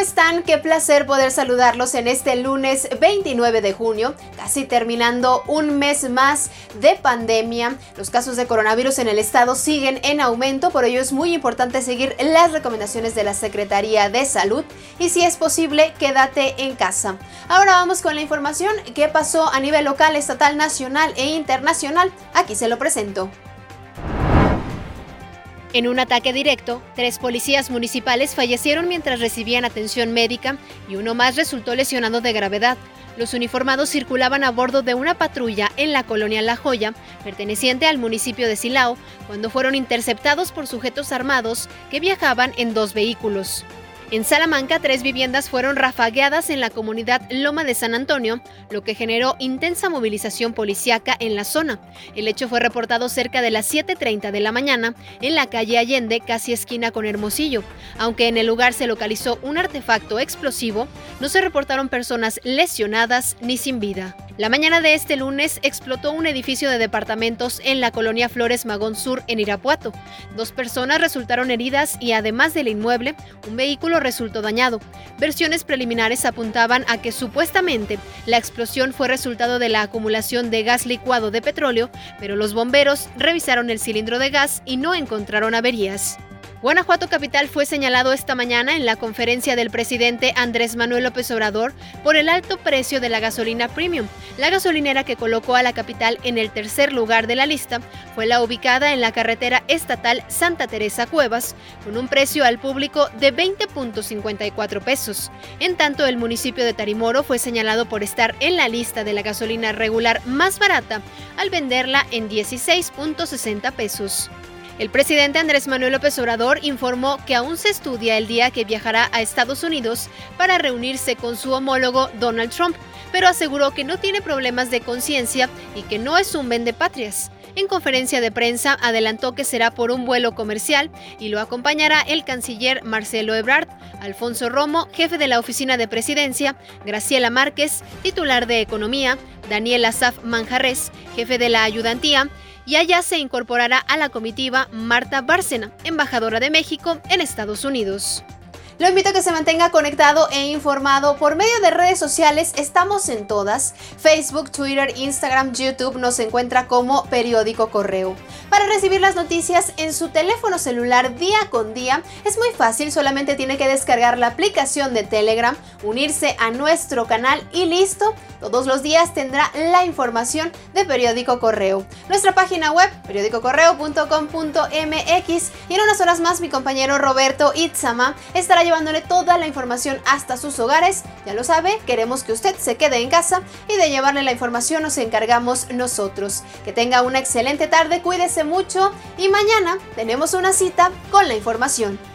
están? Qué placer poder saludarlos en este lunes 29 de junio, casi terminando un mes más de pandemia. Los casos de coronavirus en el estado siguen en aumento, por ello es muy importante seguir las recomendaciones de la Secretaría de Salud y si es posible, quédate en casa. Ahora vamos con la información que pasó a nivel local, estatal, nacional e internacional. Aquí se lo presento. En un ataque directo, tres policías municipales fallecieron mientras recibían atención médica y uno más resultó lesionado de gravedad. Los uniformados circulaban a bordo de una patrulla en la colonia La Joya, perteneciente al municipio de Silao, cuando fueron interceptados por sujetos armados que viajaban en dos vehículos. En Salamanca, tres viviendas fueron rafagueadas en la comunidad Loma de San Antonio, lo que generó intensa movilización policiaca en la zona. El hecho fue reportado cerca de las 7.30 de la mañana en la calle Allende, casi esquina con Hermosillo. Aunque en el lugar se localizó un artefacto explosivo, no se reportaron personas lesionadas ni sin vida. La mañana de este lunes explotó un edificio de departamentos en la colonia Flores Magón Sur en Irapuato. Dos personas resultaron heridas y además del inmueble, un vehículo resultó dañado. Versiones preliminares apuntaban a que supuestamente la explosión fue resultado de la acumulación de gas licuado de petróleo, pero los bomberos revisaron el cilindro de gas y no encontraron averías. Guanajuato Capital fue señalado esta mañana en la conferencia del presidente Andrés Manuel López Obrador por el alto precio de la gasolina premium. La gasolinera que colocó a la capital en el tercer lugar de la lista fue la ubicada en la carretera estatal Santa Teresa Cuevas, con un precio al público de 20.54 pesos. En tanto, el municipio de Tarimoro fue señalado por estar en la lista de la gasolina regular más barata al venderla en 16.60 pesos. El presidente Andrés Manuel López Obrador informó que aún se estudia el día que viajará a Estados Unidos para reunirse con su homólogo Donald Trump, pero aseguró que no tiene problemas de conciencia y que no es un vendepatrias. En conferencia de prensa adelantó que será por un vuelo comercial y lo acompañará el canciller Marcelo Ebrard, Alfonso Romo, jefe de la oficina de presidencia, Graciela Márquez, titular de Economía, Daniel Asaf Manjarres, jefe de la ayudantía, y allá se incorporará a la comitiva Marta Bárcena, embajadora de México en Estados Unidos. Lo invito a que se mantenga conectado e informado por medio de redes sociales. Estamos en todas. Facebook, Twitter, Instagram, YouTube nos encuentra como Periódico Correo. Para recibir las noticias en su teléfono celular día con día es muy fácil, solamente tiene que descargar la aplicación de Telegram, unirse a nuestro canal y listo. Todos los días tendrá la información de Periódico Correo. Nuestra página web, periódicocorreo.com.mx y en unas horas más mi compañero Roberto Itzama estará llevándole toda la información hasta sus hogares. Ya lo sabe, queremos que usted se quede en casa y de llevarle la información nos encargamos nosotros. Que tenga una excelente tarde, cuídese mucho y mañana tenemos una cita con la información.